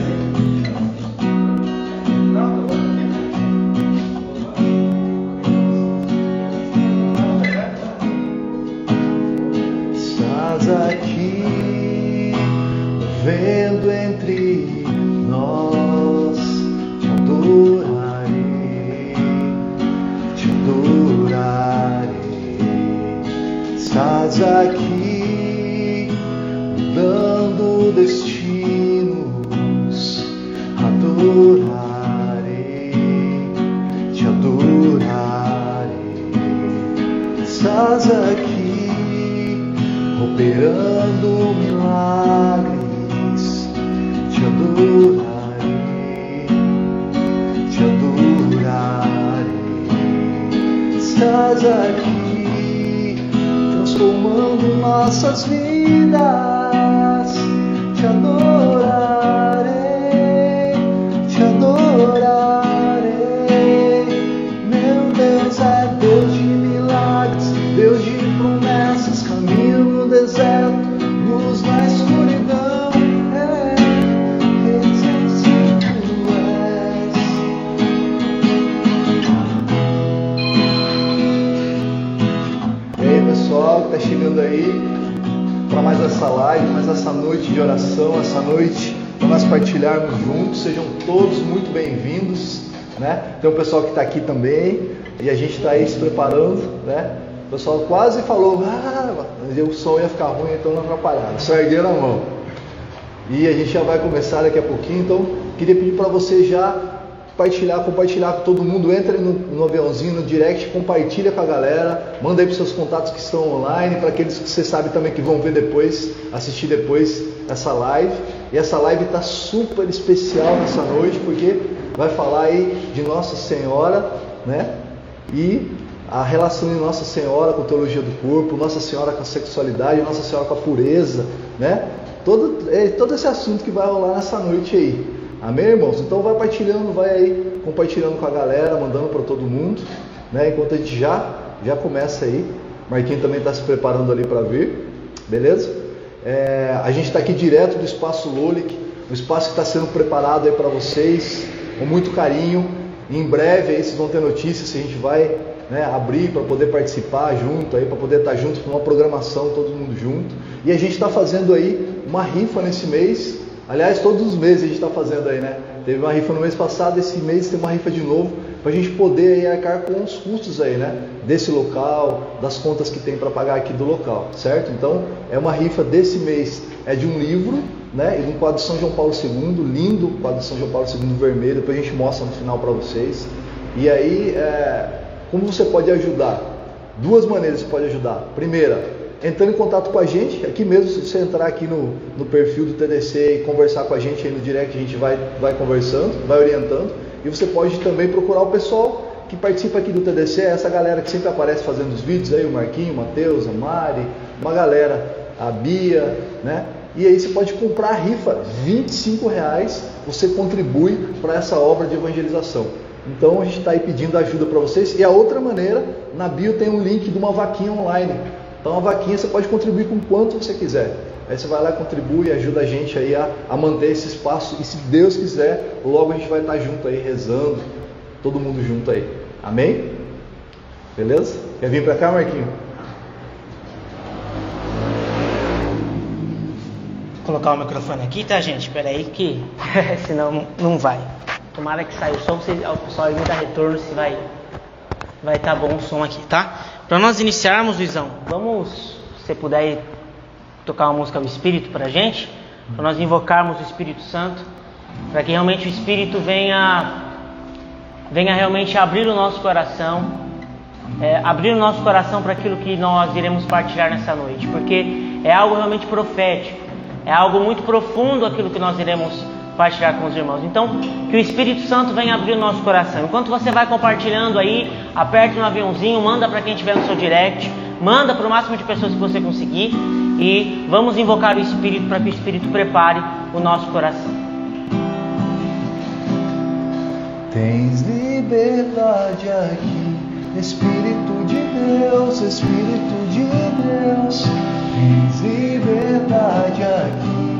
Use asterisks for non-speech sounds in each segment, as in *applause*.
Tem preparando, né? O pessoal quase falou, ah, o som ia ficar ruim, então não atrapalharam. Só ergueram a mão. E a gente já vai começar daqui a pouquinho, então queria pedir para você já compartilhar, compartilhar com todo mundo. Entre no, no, aviãozinho, no direct, compartilha com a galera, manda aí para seus contatos que estão online, para aqueles que você sabe também que vão ver depois, assistir depois essa live. E essa live está super especial nessa noite, porque vai falar aí de Nossa Senhora, né? E a relação de Nossa Senhora com a teologia do corpo, Nossa Senhora com a sexualidade, Nossa Senhora com a pureza, né? Todo, é, todo esse assunto que vai rolar nessa noite aí. Amém, irmãos? Então vai compartilhando, vai aí compartilhando com a galera, mandando para todo mundo, né? Enquanto a gente já já começa aí. Marquinhos também está se preparando ali para vir, beleza? É, a gente está aqui direto do espaço Lolik, o espaço que está sendo preparado aí para vocês com muito carinho. Em breve aí vocês vão ter notícias a gente vai né, abrir para poder participar junto, aí para poder estar tá junto com uma programação, todo mundo junto. E a gente está fazendo aí uma rifa nesse mês. Aliás, todos os meses a gente está fazendo aí, né? Teve uma rifa no mês passado, esse mês tem uma rifa de novo para a gente poder aí arcar com os custos aí, né? Desse local, das contas que tem para pagar aqui do local, certo? Então é uma rifa desse mês, é de um livro né? E um quadro de São João Paulo II, lindo quadro de São João Paulo II vermelho, depois a gente mostra no final para vocês. E aí, é, como você pode ajudar? Duas maneiras você pode ajudar. Primeira, entrando em contato com a gente, aqui mesmo, se você entrar aqui no, no perfil do TDC e conversar com a gente aí no direct, a gente vai, vai conversando, vai orientando. E você pode também procurar o pessoal que participa aqui do TDC, essa galera que sempre aparece fazendo os vídeos aí, o Marquinho, o Matheus, a Mari, uma galera, a Bia, né? E aí você pode comprar a rifa, 25 reais, você contribui para essa obra de evangelização. Então a gente está aí pedindo ajuda para vocês. E a outra maneira, na bio tem um link de uma vaquinha online. Então a vaquinha você pode contribuir com quanto você quiser. Aí você vai lá, contribui e ajuda a gente aí a, a manter esse espaço. E se Deus quiser, logo a gente vai estar junto aí rezando, todo mundo junto aí. Amém? Beleza? Quer vir para cá, Marquinho? colocar o microfone aqui, tá, gente? Espera aí que *laughs* senão não vai. Tomara que saia o som, o pessoal aí me dá retorno se vai vai estar tá bom o som aqui, tá? Para nós iniciarmos, Luizão, vamos, se puder tocar uma música do Espírito para gente, para nós invocarmos o Espírito Santo, para que realmente o Espírito venha venha realmente abrir o nosso coração, é, abrir o nosso coração para aquilo que nós iremos partilhar nessa noite, porque é algo realmente profético. É algo muito profundo aquilo que nós iremos partilhar com os irmãos. Então, que o Espírito Santo venha abrir o nosso coração. Enquanto você vai compartilhando aí, aperte no aviãozinho, manda para quem estiver no seu direct, manda para o máximo de pessoas que você conseguir e vamos invocar o Espírito para que o Espírito prepare o nosso coração. Tens liberdade aqui, Espírito de Deus, Espírito de Deus. Tens liberdade aqui,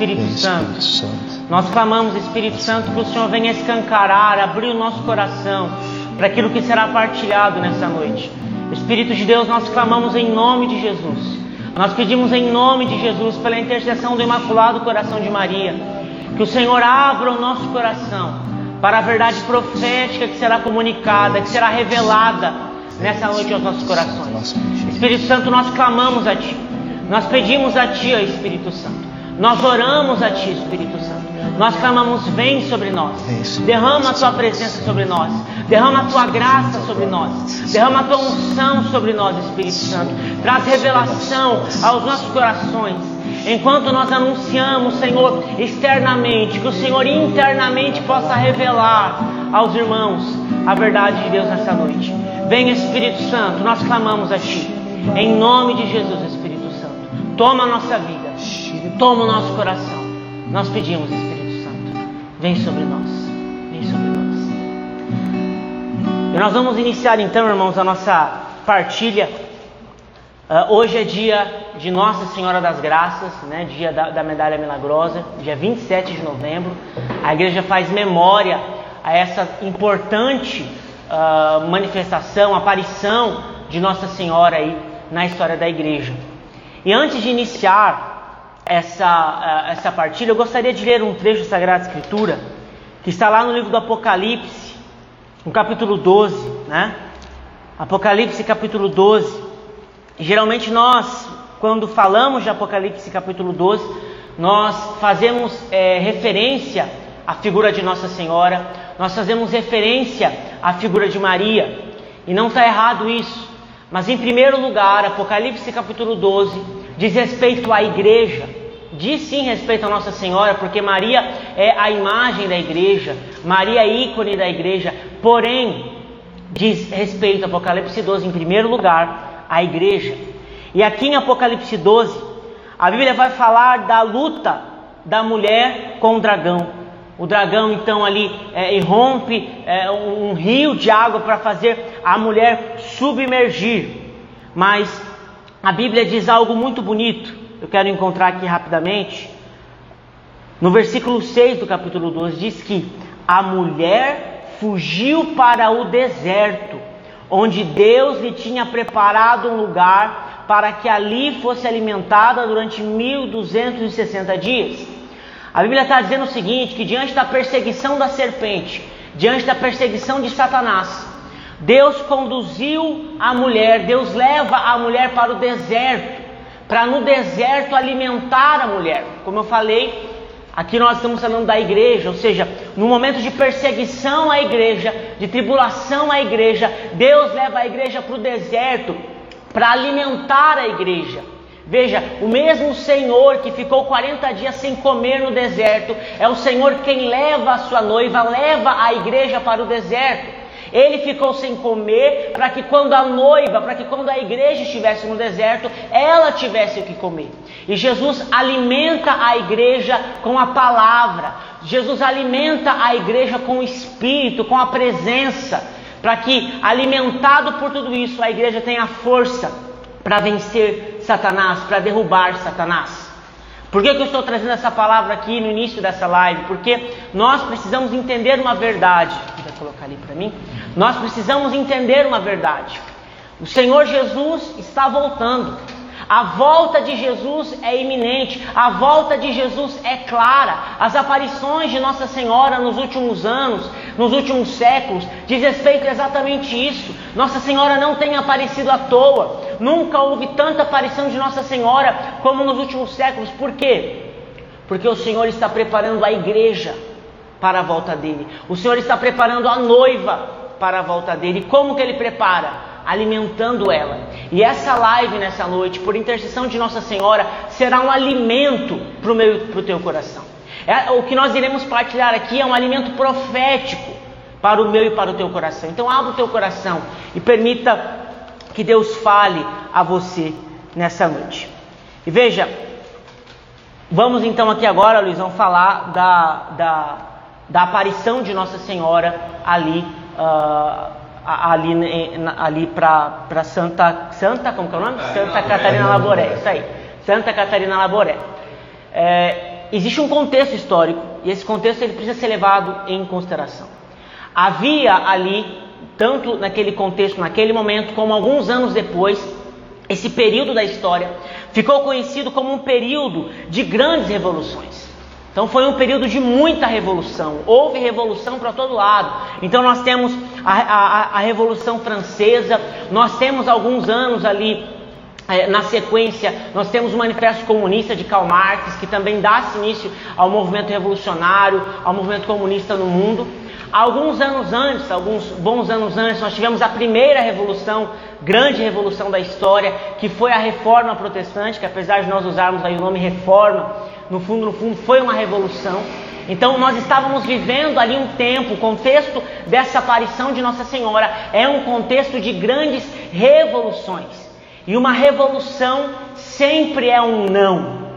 Espírito Santo, nós clamamos, Espírito Santo, que o Senhor venha escancarar, abrir o nosso coração para aquilo que será partilhado nessa noite. Espírito de Deus, nós clamamos em nome de Jesus. Nós pedimos em nome de Jesus, pela intercessão do Imaculado Coração de Maria, que o Senhor abra o nosso coração para a verdade profética que será comunicada, que será revelada nessa noite aos nossos corações. Espírito Santo, nós clamamos a Ti, nós pedimos a Ti, Espírito Santo, nós oramos a Ti, Espírito Santo. Nós clamamos, vem sobre nós, derrama a tua presença sobre nós, derrama a tua graça sobre nós, derrama a tua unção sobre nós, Espírito Santo. Traz revelação aos nossos corações. Enquanto nós anunciamos, Senhor, externamente, que o Senhor internamente possa revelar aos irmãos a verdade de Deus nessa noite. Venha, Espírito Santo, nós clamamos a Ti. Em nome de Jesus, Espírito Santo. Toma a nossa vida, toma o nosso coração. Nós pedimos, Espírito Santo, vem sobre nós, vem sobre nós. E nós vamos iniciar então, irmãos, a nossa partilha. Uh, hoje é dia de Nossa Senhora das Graças, né, dia da, da Medalha Milagrosa, dia 27 de novembro. A igreja faz memória a essa importante uh, manifestação, aparição de Nossa Senhora aí na história da igreja. E antes de iniciar essa, uh, essa partilha, eu gostaria de ler um trecho da Sagrada Escritura que está lá no livro do Apocalipse, no capítulo 12, né? Apocalipse, capítulo 12. Geralmente nós, quando falamos de Apocalipse capítulo 12, nós fazemos é, referência à figura de Nossa Senhora, nós fazemos referência à figura de Maria, e não está errado isso. Mas em primeiro lugar, Apocalipse capítulo 12 diz respeito à igreja, diz sim respeito a Nossa Senhora, porque Maria é a imagem da igreja, Maria é ícone da igreja, porém, diz respeito a Apocalipse 12 em primeiro lugar a igreja. E aqui em Apocalipse 12, a Bíblia vai falar da luta da mulher com o dragão. O dragão então ali é, é, um rio de água para fazer a mulher submergir. Mas a Bíblia diz algo muito bonito. Eu quero encontrar aqui rapidamente. No versículo 6 do capítulo 12 diz que a mulher fugiu para o deserto onde Deus lhe tinha preparado um lugar para que ali fosse alimentada durante 1260 dias. A Bíblia está dizendo o seguinte: que diante da perseguição da serpente, diante da perseguição de Satanás, Deus conduziu a mulher, Deus leva a mulher para o deserto, para no deserto alimentar a mulher. Como eu falei, Aqui nós estamos falando da igreja, ou seja, no momento de perseguição à igreja, de tribulação à igreja, Deus leva a igreja para o deserto para alimentar a igreja. Veja, o mesmo Senhor que ficou 40 dias sem comer no deserto, é o Senhor quem leva a sua noiva, leva a igreja para o deserto. Ele ficou sem comer para que quando a noiva, para que quando a igreja estivesse no deserto, ela tivesse o que comer. E Jesus alimenta a igreja com a palavra. Jesus alimenta a igreja com o espírito, com a presença, para que alimentado por tudo isso, a igreja tenha força para vencer Satanás, para derrubar Satanás. Por que, que eu estou trazendo essa palavra aqui no início dessa live? Porque nós precisamos entender uma verdade. Vai colocar ali para mim. Nós precisamos entender uma verdade. O Senhor Jesus está voltando. A volta de Jesus é iminente, a volta de Jesus é clara. As aparições de Nossa Senhora nos últimos anos, nos últimos séculos, diz respeito exatamente isso. Nossa Senhora não tem aparecido à toa. Nunca houve tanta aparição de Nossa Senhora como nos últimos séculos. Por quê? Porque o Senhor está preparando a igreja para a volta dele. O Senhor está preparando a noiva para a volta dele. Como que ele prepara? alimentando ela. E essa live nessa noite, por intercessão de Nossa Senhora, será um alimento para o meu para o teu coração. É, o que nós iremos partilhar aqui é um alimento profético para o meu e para o teu coração. Então abra o teu coração e permita que Deus fale a você nessa noite. E veja, vamos então aqui agora, Luizão, falar da, da, da aparição de Nossa Senhora ali, uh, ali, ali para Santa, Santa, como que é o nome? Santa Catarina Laboré, isso aí, Santa Catarina Laboré. É, existe um contexto histórico e esse contexto ele precisa ser levado em consideração. Havia ali tanto naquele contexto, naquele momento, como alguns anos depois, esse período da história ficou conhecido como um período de grandes revoluções. Então foi um período de muita revolução, houve revolução para todo lado. Então nós temos a, a, a Revolução Francesa, nós temos alguns anos ali é, na sequência, nós temos o Manifesto Comunista de Karl Marx, que também dá início ao movimento revolucionário, ao movimento comunista no mundo. Alguns anos antes, alguns bons anos antes, nós tivemos a primeira revolução, grande revolução da história, que foi a reforma protestante, que apesar de nós usarmos aí o nome reforma, no fundo, no fundo, foi uma revolução. Então nós estávamos vivendo ali um tempo, o contexto dessa aparição de Nossa Senhora é um contexto de grandes revoluções. E uma revolução sempre é um não.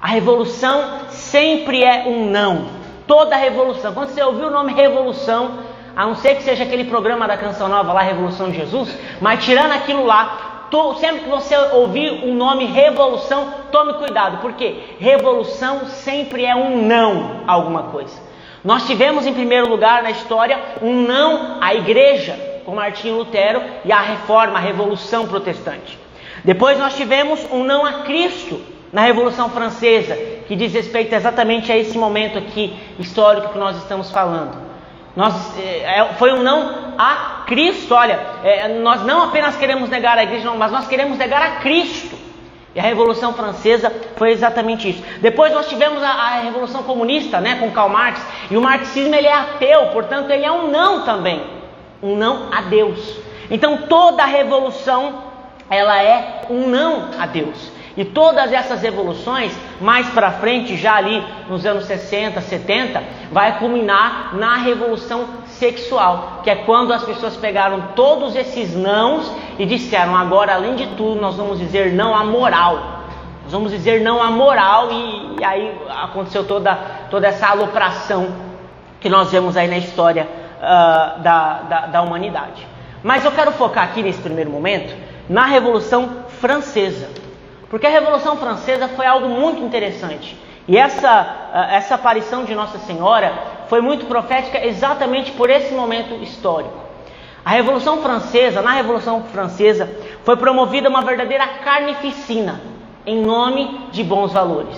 A revolução sempre é um não toda revolução. Quando você ouviu o nome revolução, a não ser que seja aquele programa da Canção Nova lá, Revolução de Jesus, mas tirando aquilo lá, to, sempre que você ouvir o nome revolução, tome cuidado, porque revolução sempre é um não a alguma coisa. Nós tivemos em primeiro lugar na história um não à igreja, com Martinho Lutero e a reforma, a revolução protestante. Depois nós tivemos um não a Cristo na Revolução Francesa, que diz respeito exatamente a esse momento aqui histórico que nós estamos falando. Nós, é, é, foi um não a Cristo. Olha, é, nós não apenas queremos negar a igreja, não, mas nós queremos negar a Cristo. E a Revolução Francesa foi exatamente isso. Depois nós tivemos a, a, Revolução Comunista, né, com Karl Marx, e o marxismo ele é ateu, portanto ele é um não também, um não a Deus. Então toda revolução ela é um não a Deus. E todas essas evoluções, mais para frente, já ali nos anos 60, 70, vai culminar na revolução sexual, que é quando as pessoas pegaram todos esses nãos e disseram: agora, além de tudo, nós vamos dizer não à moral. Nós vamos dizer não à moral, e, e aí aconteceu toda, toda essa alopração que nós vemos aí na história uh, da, da, da humanidade. Mas eu quero focar aqui nesse primeiro momento na Revolução Francesa. Porque a Revolução Francesa foi algo muito interessante. E essa, essa aparição de Nossa Senhora foi muito profética exatamente por esse momento histórico. A Revolução Francesa, na Revolução Francesa, foi promovida uma verdadeira carnificina em nome de bons valores.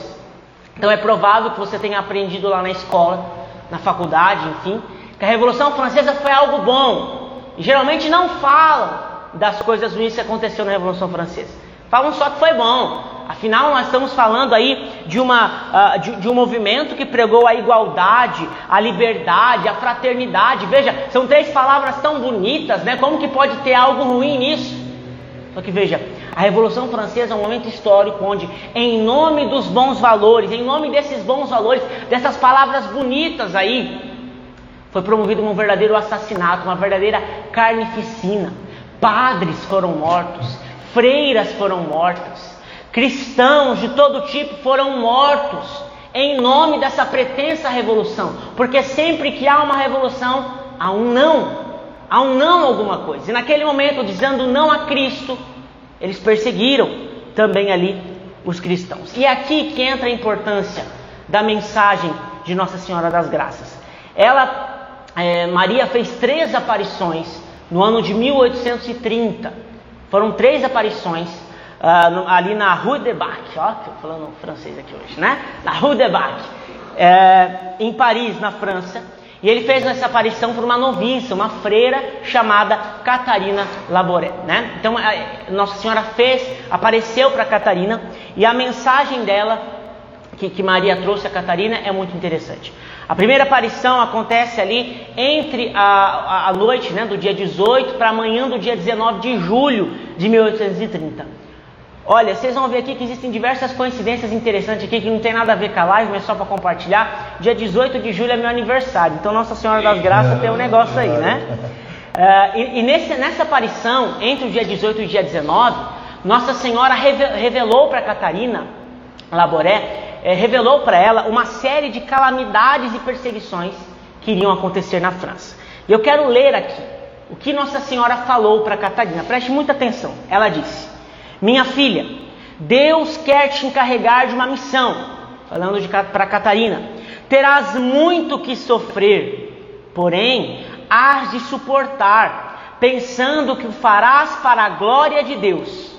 Então é provável que você tenha aprendido lá na escola, na faculdade, enfim, que a Revolução Francesa foi algo bom. Geralmente não falam das coisas ruins que aconteceu na Revolução Francesa. Falam só que foi bom. Afinal, nós estamos falando aí de, uma, uh, de, de, um movimento que pregou a igualdade, a liberdade, a fraternidade. Veja, são três palavras tão bonitas, né? Como que pode ter algo ruim nisso? Só que veja, a Revolução Francesa é um momento histórico onde, em nome dos bons valores, em nome desses bons valores, dessas palavras bonitas aí, foi promovido um verdadeiro assassinato, uma verdadeira carnificina. Padres foram mortos, freiras foram mortas, cristãos de todo tipo foram mortos em nome dessa pretensa revolução, porque sempre que há uma revolução, há um não, há um não a alguma coisa. E naquele momento, dizendo não a Cristo, eles perseguiram também ali os cristãos. E é aqui que entra a importância da mensagem de Nossa Senhora das Graças. Ela, é, Maria fez três aparições no ano de 1830 foram três aparições uh, ali na Rue de Bac, ó, estou falando francês aqui hoje, né? Na Rue de Bac, é, em Paris, na França. E ele fez essa aparição por uma noviça, uma freira chamada Catarina Laboré, né? Então Nossa Senhora fez, apareceu para Catarina e a mensagem dela que, que Maria trouxe a Catarina é muito interessante. A primeira aparição acontece ali entre a, a, a noite né, do dia 18 para amanhã do dia 19 de julho de 1830. Olha, vocês vão ver aqui que existem diversas coincidências interessantes aqui que não tem nada a ver com a live, mas só para compartilhar. Dia 18 de julho é meu aniversário, então Nossa Senhora das Graças tem um negócio aí, né? Uh, *laughs* e, e nesse, nessa aparição, entre o dia 18 e o dia 19, Nossa Senhora revelou para Catarina Laboré, é, revelou para ela uma série de calamidades e perseguições que iriam acontecer na França. E eu quero ler aqui o que Nossa Senhora falou para Catarina. Preste muita atenção. Ela disse: Minha filha, Deus quer te encarregar de uma missão. Falando para Catarina: Terás muito que sofrer, porém hás de suportar, pensando que o farás para a glória de Deus.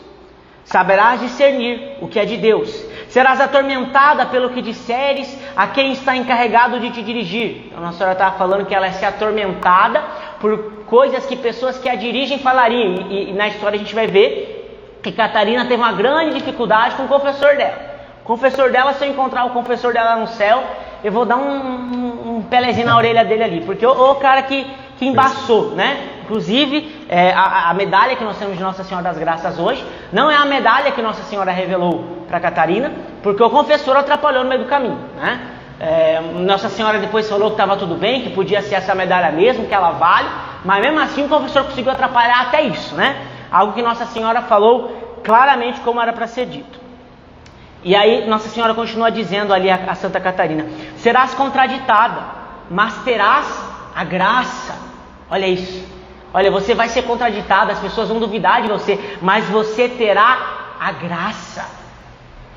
Saberás discernir o que é de Deus. Serás atormentada pelo que disseres a quem está encarregado de te dirigir. Então, a Nossa Senhora estava falando que ela é ser atormentada por coisas que pessoas que a dirigem falariam. E, e na história a gente vai ver que Catarina teve uma grande dificuldade com o confessor dela. O confessor dela, se eu encontrar o confessor dela no céu, eu vou dar um, um, um pelezinho na orelha dele ali. Porque o, o cara que que embaçou, né? Inclusive, é, a, a, medalha que nós temos de Nossa Senhora das Graças hoje não é a medalha que Nossa Senhora revelou para Catarina, porque o confessor atrapalhou no meio do caminho, né? É, Nossa Senhora depois falou que estava tudo bem, que podia ser essa medalha mesmo, que ela vale, mas mesmo assim o confessor conseguiu atrapalhar até isso, né? Algo que Nossa Senhora falou claramente como era para ser dito. E aí Nossa Senhora continua dizendo ali a, a Santa Catarina: serás contraditada, mas terás a graça Olha isso. Olha, você vai ser contraditado, as pessoas vão duvidar de você, mas você terá a graça.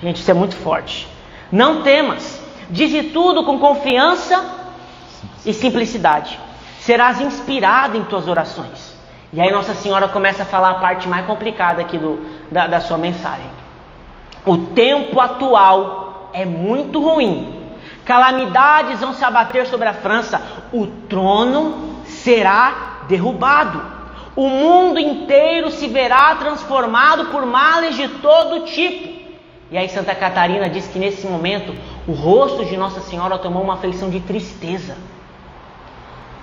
Gente, isso é muito forte. Não temas, dize tudo com confiança e simplicidade. Serás inspirado em tuas orações. E aí Nossa Senhora começa a falar a parte mais complicada aqui do, da, da sua mensagem. O tempo atual é muito ruim. Calamidades vão se abater sobre a França. O trono será derrubado. O mundo inteiro se verá transformado por males de todo tipo. E aí Santa Catarina diz que nesse momento o rosto de Nossa Senhora tomou uma feição de tristeza.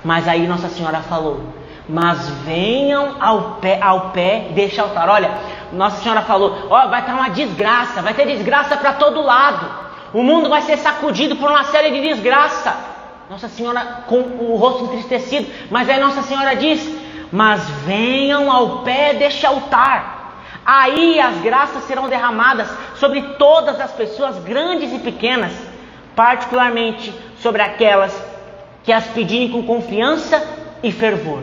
Mas aí Nossa Senhora falou: Mas venham ao pé, ao pé deste altar. Olha, Nossa Senhora falou: Ó, oh, vai estar uma desgraça, vai ter desgraça para todo lado. O mundo vai ser sacudido por uma série de desgraça. Nossa Senhora com o rosto entristecido, mas aí Nossa Senhora diz: Mas venham ao pé deste altar, aí as graças serão derramadas sobre todas as pessoas, grandes e pequenas, particularmente sobre aquelas que as pedirem com confiança e fervor.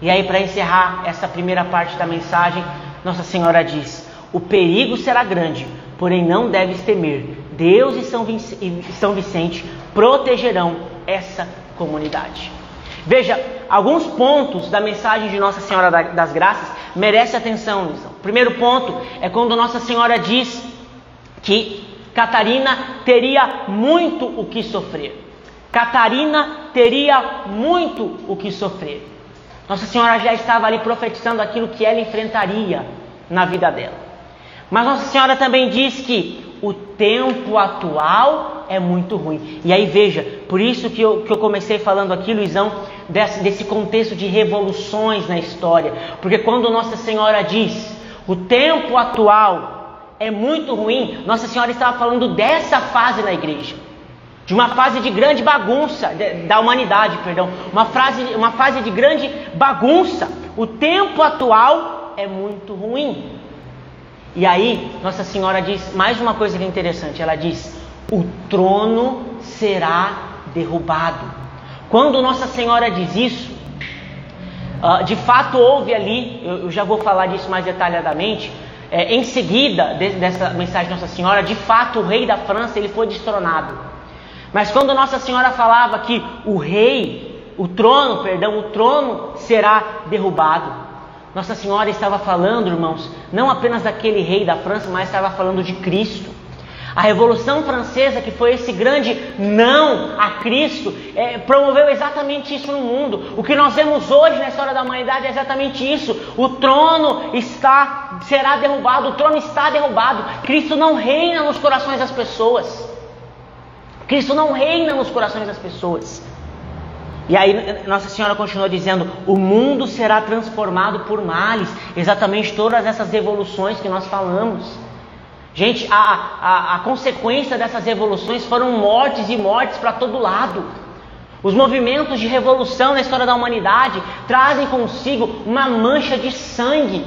E aí, para encerrar essa primeira parte da mensagem, Nossa Senhora diz: O perigo será grande, porém não deves temer. Deus e São Vicente protegerão essa comunidade. Veja, alguns pontos da mensagem de Nossa Senhora das Graças merecem atenção, Luizão. Primeiro ponto é quando Nossa Senhora diz que Catarina teria muito o que sofrer. Catarina teria muito o que sofrer. Nossa Senhora já estava ali profetizando aquilo que ela enfrentaria na vida dela. Mas Nossa Senhora também diz que o tempo atual é muito ruim. E aí veja, por isso que eu, que eu comecei falando aqui, Luizão, desse, desse contexto de revoluções na história. Porque quando Nossa Senhora diz o tempo atual é muito ruim, Nossa Senhora estava falando dessa fase na igreja. De uma fase de grande bagunça da humanidade, perdão, uma, frase, uma fase de grande bagunça. O tempo atual é muito ruim. E aí, Nossa Senhora diz mais uma coisa que é interessante: ela diz, o trono será derrubado. Quando Nossa Senhora diz isso, uh, de fato houve ali, eu, eu, já vou falar disso mais detalhadamente, é, em seguida de, dessa mensagem de Nossa Senhora, de fato o rei da França ele foi destronado. Mas quando Nossa Senhora falava que o rei, o trono, perdão, o trono será derrubado, Nossa Senhora estava falando, irmãos, não apenas daquele rei da França, mas estava falando de Cristo. A Revolução Francesa, que foi esse grande não a Cristo, é, promoveu exatamente isso no mundo. O que nós vemos hoje na história da humanidade é exatamente isso. O trono está será derrubado, o trono está derrubado. Cristo não reina nos corações das pessoas. Cristo não reina nos corações das pessoas. E aí Nossa Senhora continua dizendo: o mundo será transformado por males, exatamente todas essas revoluções que nós falamos. Gente, a, a, a consequência dessas revoluções foram mortes e mortes para todo lado. Os movimentos de revolução na história da humanidade trazem consigo uma mancha de sangue.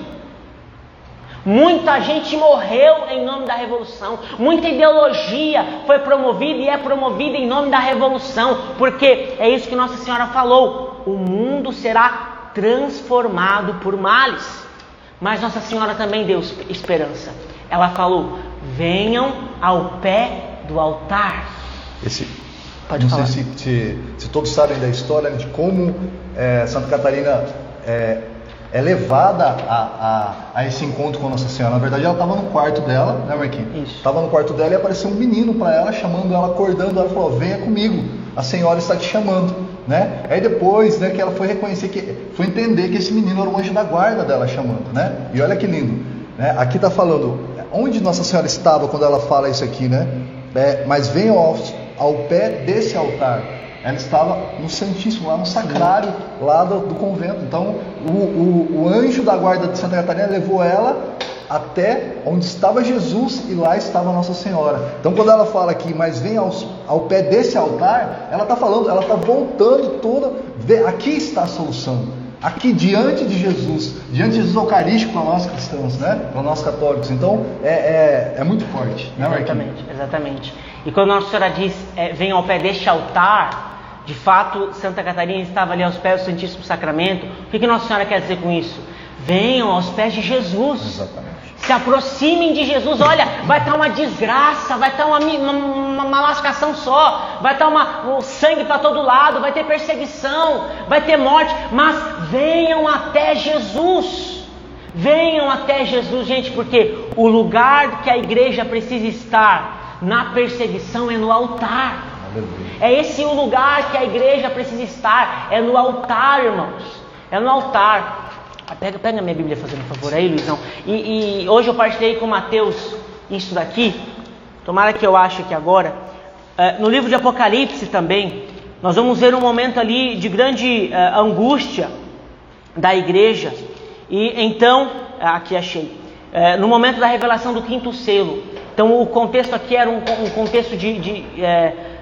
Muita gente morreu em nome da revolução, muita ideologia foi promovida e é promovida em nome da revolução, porque é isso que Nossa Senhora falou: o mundo será transformado por males. Mas Nossa Senhora também deu esperança. Ela falou: venham ao pé do altar. Esse, Pode não falar. sei se, se, se, todos sabem da história de como é, Santa Catarina é, é levada a, a, a, esse encontro com Nossa Senhora. Na verdade, ela estava no quarto dela, né, Marquinhos? Isso. Estava no quarto dela e apareceu um menino para ela, chamando ela, acordando ela, falou: Venha comigo, a Senhora está te chamando. Né? Aí depois, né, que ela foi reconhecer que, foi entender que esse menino era o anjo da guarda dela chamando, né? E olha que lindo, né? Aqui está falando onde Nossa Senhora estava quando ela fala isso aqui, né? É, mas venham ao, ao pé desse altar. Ela estava no Santíssimo, lá no Sacrário, lá do, do convento. Então, o, o, o, anjo da guarda de Santa Catarina levou ela até onde estava Jesus e lá estava Nossa Senhora. Então, quando ela fala aqui, mas vem ao, ao pé desse altar, ela está falando, ela está voltando toda. Aqui está a solução. Aqui diante de Jesus, diante de Jesus Eucarístico para nós cristãos, né? Para nós católicos. Então, é, é, é muito forte, né, Exatamente, exatamente. E quando Nossa Senhora diz, é, vem ao pé deste altar, de fato, Santa Catarina estava ali aos pés do Santíssimo Sacramento. O que, que Nossa Senhora quer dizer com isso? Venham aos pés de Jesus. Exatamente. Se aproximem de Jesus. Olha, vai estar uma desgraça, vai estar uma, uma, uma, uma lascação só, vai estar uma, o sangue para todo lado, vai ter perseguição, vai ter morte. Mas venham até Jesus. Venham até Jesus, gente, porque o lugar que a igreja precisa estar na perseguição é no altar. É esse o lugar que a igreja precisa estar, é no altar, irmãos. É no altar. Pega, pega minha Bíblia fazendo um favor aí, Luizão. E, e, hoje eu partilhei com Mateus isso daqui. Tomara que eu ache que agora. Uh, no livro de Apocalipse também, nós vamos ver um momento ali de grande uh, angústia da igreja. E então, aqui achei. Uh, no momento da revelação do quinto selo. Então o contexto aqui era um, um contexto de, de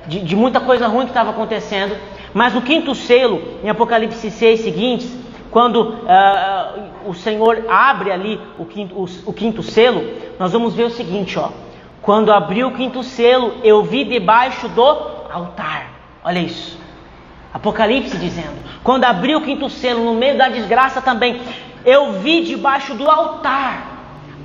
de, de muita coisa ruim que estava acontecendo. Mas no quinto selo, em Apocalipse 6 seguintes, quando uh, o Senhor abre ali o quinto, o, o quinto, selo, nós vamos ver o seguinte, ó. Quando abriu o quinto selo, eu vi debaixo do altar. Olha isso. Apocalipse dizendo. Quando abriu o quinto selo, no meio da desgraça também, eu vi debaixo do altar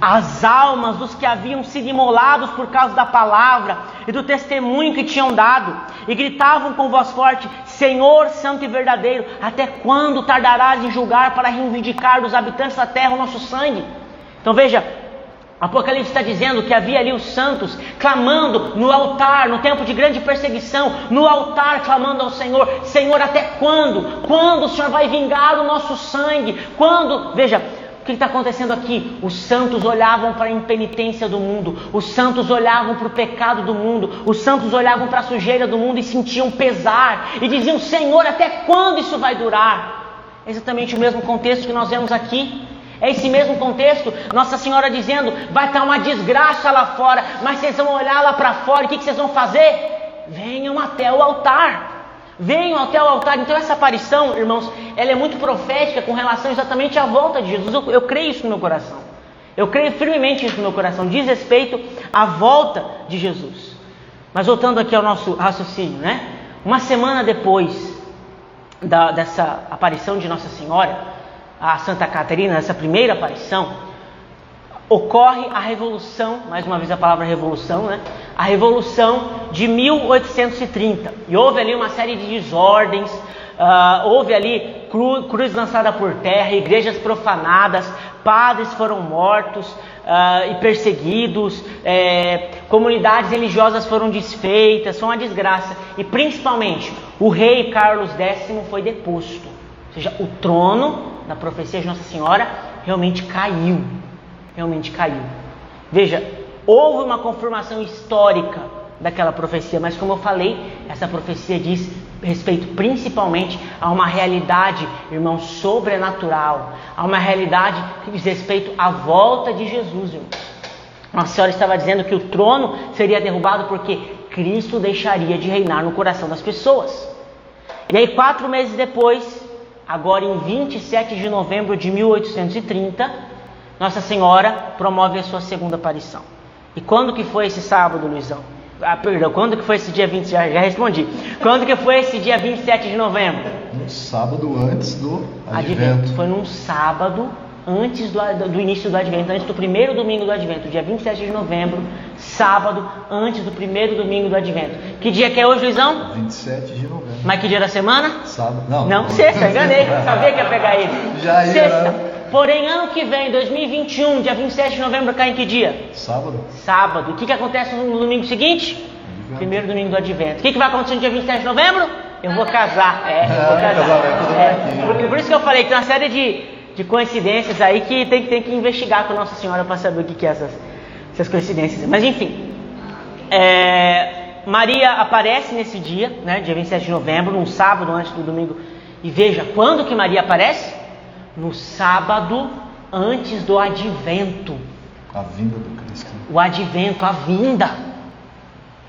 as almas dos que haviam sido imolados por causa da palavra e do testemunho que tinham dado, e gritavam com voz forte: Senhor Santo e Verdadeiro, até quando tardarás em julgar para reivindicar dos habitantes da terra o nosso sangue? Então veja, Apocalipse está dizendo que havia ali os santos clamando no altar, no tempo de grande perseguição, no altar clamando ao Senhor: Senhor, até quando? Quando o Senhor vai vingar o nosso sangue? Quando? Veja, que está acontecendo aqui? Os santos olhavam para a impenitência do mundo, os santos olhavam para o pecado do mundo, os santos olhavam para a sujeira do mundo e sentiam pesar e diziam: Senhor, até quando isso vai durar? Exatamente o mesmo contexto que nós vemos aqui. É esse mesmo contexto, Nossa Senhora dizendo: vai estar uma desgraça lá fora, mas vocês vão olhar lá para fora o que vocês vão fazer? Venham até o altar. Venham até o altar. Então, essa aparição, irmãos, ela é muito profética com relação exatamente à volta de Jesus. Eu, eu creio isso no meu coração. Eu creio firmemente isso no meu coração. Diz respeito à volta de Jesus. Mas voltando aqui ao nosso raciocínio, né? Uma semana depois da, dessa aparição de Nossa Senhora, a Santa Catarina, essa primeira aparição, ocorre a revolução, mais uma vez a palavra revolução, né? A revolução de 1830. E houve ali uma série de desordens, uh, houve ali cru, cruz lançada por terra, igrejas profanadas, padres foram mortos uh, e perseguidos, é, comunidades religiosas foram desfeitas, foi uma desgraça. E principalmente, o rei Carlos X foi deposto. Ou seja, o trono da profecia de Nossa Senhora realmente caiu realmente caiu. Veja, houve uma confirmação histórica daquela profecia, mas como eu falei, essa profecia diz respeito principalmente a uma realidade, irmão, sobrenatural, a uma realidade que diz respeito à volta de Jesus, irmão. Nossa Senhora estava dizendo que o trono seria derrubado porque Cristo deixaria de reinar no coração das pessoas. E aí, quatro meses depois, agora em 27 de novembro de 1830, Nossa Senhora promove a sua segunda aparição. E quando que foi esse sábado, Luizão? Ah, perdão, quando que foi esse dia 20? Já, já respondi. Quando que foi esse dia 27 de novembro? No sábado antes do Advento. Advento. Foi num sábado antes do, do, início do Advento, antes do primeiro domingo do Advento, dia 27 de novembro, sábado, antes do primeiro domingo do Advento. Que dia que é hoje, Luizão? 27 de novembro. Mas que dia da semana? Sábado. Não, Não, sexta, enganei. *laughs* Sabia que ia pegar ele. Já ia, Sexta. Porém, ano que vem, 2021, dia 27 de novembro, cai em que dia? Sábado? Sábado. O que, que acontece no domingo seguinte? Primeiro domingo do Advento. O que, que vai acontecer no dia 27 de novembro? Eu vou casar. É, eu vou Ah, *laughs* casar. do É, Marquinhos. por, por isso que eu falei que tem uma série de, de coincidências aí que tem, que- tem que investigar com Nossa Senhora para saber o que, que é essas, essas coincidências. Mas enfim. É, Maria aparece nesse dia, né, dia 27 de novembro, num sábado antes do domingo. E veja, quando que Maria aparece? No sábado antes do advento. A vinda do Cristo. O advento, a vinda.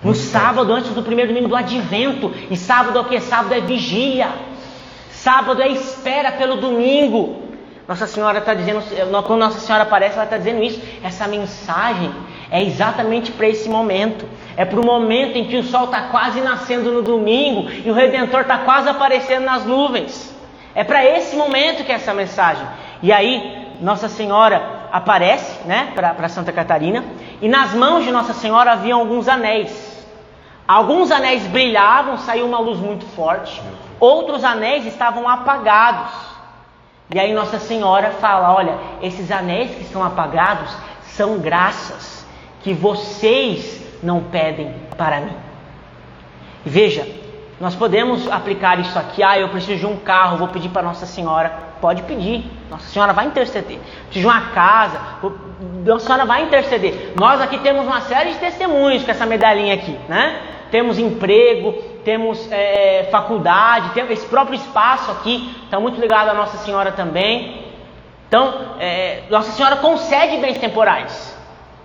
No sábado, antes do primeiro domingo do advento. E sábado é o que? Sábado é vigília. Sábado é espera pelo domingo. Nossa Senhora está dizendo, quando Nossa Senhora aparece, ela está dizendo isso. Essa mensagem é exatamente para esse momento. É para o momento em que o sol está quase nascendo no domingo e o Redentor está quase aparecendo nas nuvens. É para esse momento que é essa mensagem. E aí, Nossa Senhora aparece, né, para Santa Catarina, e nas mãos de Nossa Senhora haviam alguns anéis. Alguns anéis brilhavam, saiu uma luz muito forte. Outros anéis estavam apagados. E aí Nossa Senhora fala: Olha, esses anéis que estão apagados são graças que vocês não pedem para mim. Veja, nós podemos aplicar isso aqui. Ah, eu preciso de um carro, vou pedir para Nossa Senhora. Pode pedir, Nossa Senhora vai interceder. Preciso de uma casa, Nossa Senhora vai interceder. Nós aqui temos uma série de testemunhos com essa medalhinha aqui, né? Temos emprego, temos é, faculdade, temos esse próprio espaço aqui, está muito ligado à Nossa Senhora também. Então, é, Nossa Senhora concede bens temporais.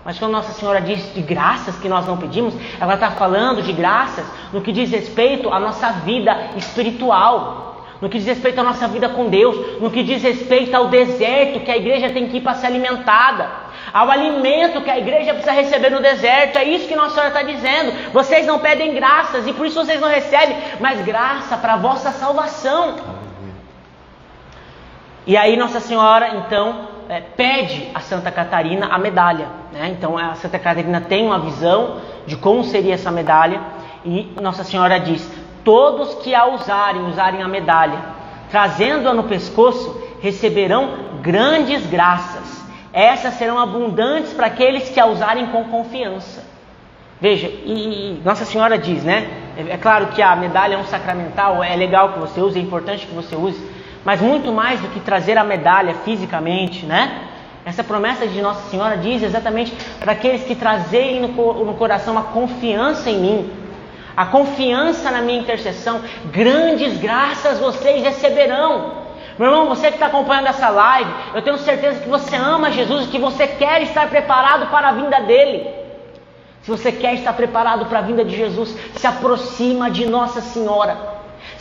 Mas quando Nossa Senhora diz de graças que nós não pedimos, ela está falando de graças no que diz respeito à nossa vida espiritual, no que diz respeito à nossa vida com Deus, no que diz respeito ao deserto que a igreja tem que ir para ser alimentada, ao alimento que a igreja precisa receber no deserto. É isso que Nossa Senhora está dizendo. Vocês não pedem graças e por isso vocês não recebem, mas graça para a vossa salvação. E aí Nossa Senhora então é, pede a Santa Catarina a medalha. Né? Então a Santa Catarina tem uma visão de como seria essa medalha e Nossa Senhora diz: todos que a usarem, usarem a medalha, trazendo-a no pescoço, receberão grandes graças. Essas serão abundantes para aqueles que a usarem com confiança. Veja, e, Nossa Senhora diz, né? É, é claro que a medalha é um sacramental, é legal que você use, é importante que você use, mas muito mais do que trazer a medalha fisicamente, né? Essa promessa de Nossa Senhora diz exatamente para aqueles que trazerem no, no coração a confiança em mim, a confiança na minha intercessão, grandes graças vocês receberão. Meu irmão, você que está acompanhando essa live, eu tenho certeza que você ama Jesus e que você quer estar preparado para a vinda dele. Se você quer estar preparado para a vinda de Jesus, se aproxima de Nossa Senhora.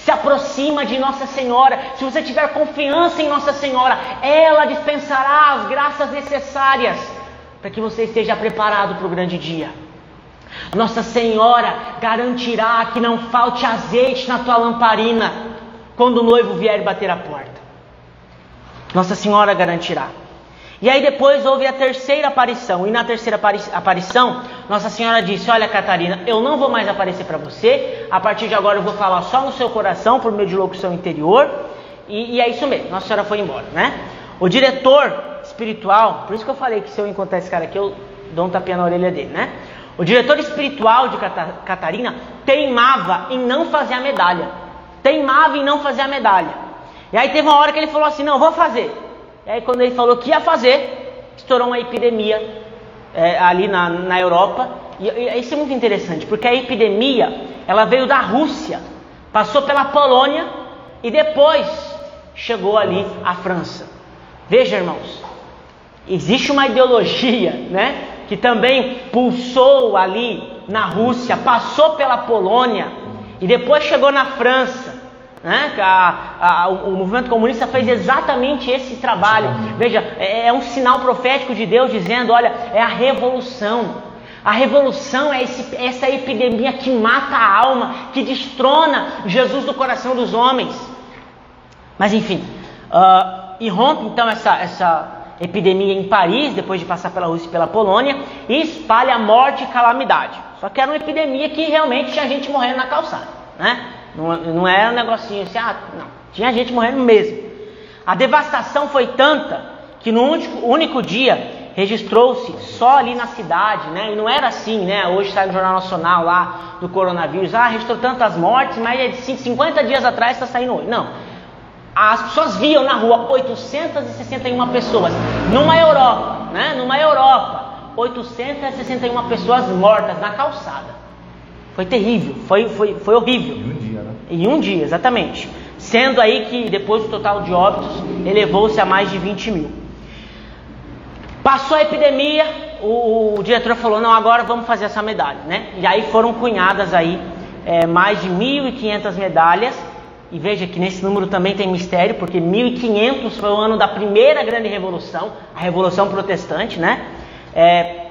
Se aproxima de Nossa Senhora. Se você tiver confiança em Nossa Senhora, ela dispensará as graças necessárias para que você esteja preparado para o grande dia. Nossa Senhora garantirá que não falte azeite na tua lamparina quando o noivo vier bater a porta. Nossa Senhora garantirá. E aí depois houve a terceira aparição. E na terceira apari- aparição, Nossa Senhora disse: Olha, Catarina, eu não vou mais aparecer para você. A partir de agora eu vou falar só no seu coração, por meio de locução interior. E, e é isso mesmo. Nossa Senhora foi embora, né? O diretor espiritual, por isso que eu falei que se eu encontrar esse cara aqui, eu dou um tapinha na orelha dele, né? O diretor espiritual de Cata- Catarina teimava em não fazer a medalha. Teimava em não fazer a medalha. E aí teve uma hora que ele falou assim: Não, vou fazer. E aí, quando ele falou que ia fazer, estourou uma epidemia é, ali na, na Europa e, e isso é muito interessante, porque a epidemia, ela veio da Rússia, passou pela Polônia e depois chegou ali à França. Veja, irmãos, existe uma ideologia, né, que também pulsou ali na Rússia, passou pela Polônia e depois chegou na França. Né? A, a, o, o, movimento comunista fez exatamente esse trabalho. Veja, é, é um sinal profético de Deus dizendo: olha, é a revolução. A revolução é esse, essa epidemia que mata a alma, que destrona Jesus do coração dos homens. Mas enfim, uh, e rompe então essa, essa epidemia em Paris, depois de passar pela Rússia e pela Polônia, e espalha morte e calamidade. Só que era uma epidemia que realmente tinha gente morrendo na calçada, né? Não, não era um negocinho assim, ah, não, tinha gente morrendo mesmo. A devastação foi tanta que no único, único dia registrou-se só ali na cidade, né? E não era assim, né? Hoje sai no Jornal Nacional lá do coronavírus, ah, registrou tantas mortes, mas é de 50 dias atrás está saindo hoje. Não. As pessoas viam na rua 861 pessoas, numa Europa, né? Numa Europa, 861 pessoas mortas na calçada. Foi terrível, foi, foi, foi horrível. Em um dia, exatamente. Sendo aí que depois o total de óbitos elevou-se a mais de 20 mil. Passou a epidemia, o, o, diretor falou: não, agora vamos fazer essa medalha, né? E aí foram cunhadas aí é, mais de 1.500 medalhas e veja que nesse número também tem mistério, porque 1500 foi o ano da primeira grande revolução, a Revolução Protestante, né? É,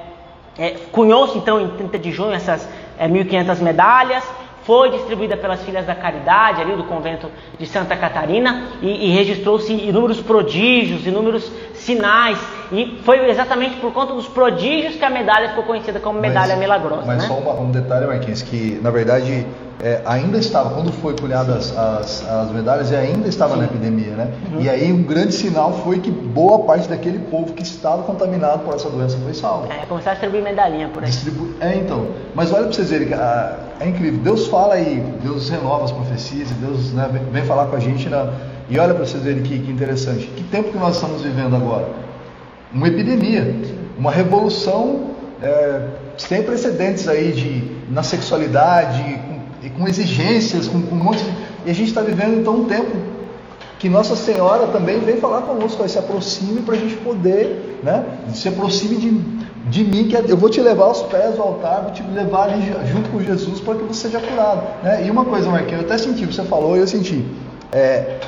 é, Cunhou-se então em 30 de junho essas é, 1500 medalhas, foi distribuída pelas Filhas da Caridade, ali do convento de Santa Catarina, e, e registrou-se inúmeros prodígios, inúmeros sinais, e foi exatamente por conta dos prodígios que a medalha ficou conhecida como medalha mas, milagrosa. Mas né? só uma, um detalhe, Marquinhos, que na verdade é, ainda estava, quando foi cunhadas as, as medalhas, ainda estava Sim. na epidemia, né? Uhum. E aí um grande sinal foi que boa parte daquele povo que estava contaminado por essa doença foi salvo. É, começar a distribuir medalhinha por aí. Distribu... É, então. Mas olha para vocês verem, ah, é incrível. Deus fala aí, Deus renova as profecias, Deus né, vem falar com a gente. Né? E olha para vocês verem que, que interessante. Que tempo que nós estamos vivendo agora? Uma epidemia, uma revolução é, sem precedentes aí de, na sexualidade, e com exigências, com, com um monte de... E a gente está vivendo então um tempo que Nossa Senhora também vem falar conosco, se aproxime para a gente poder, né? Se aproxime de, de mim, que é, eu vou te levar aos pés do altar, vou te levar junto com Jesus para que você seja curado. Né? E uma coisa, Marquinhos, eu até senti, você falou, eu senti. É,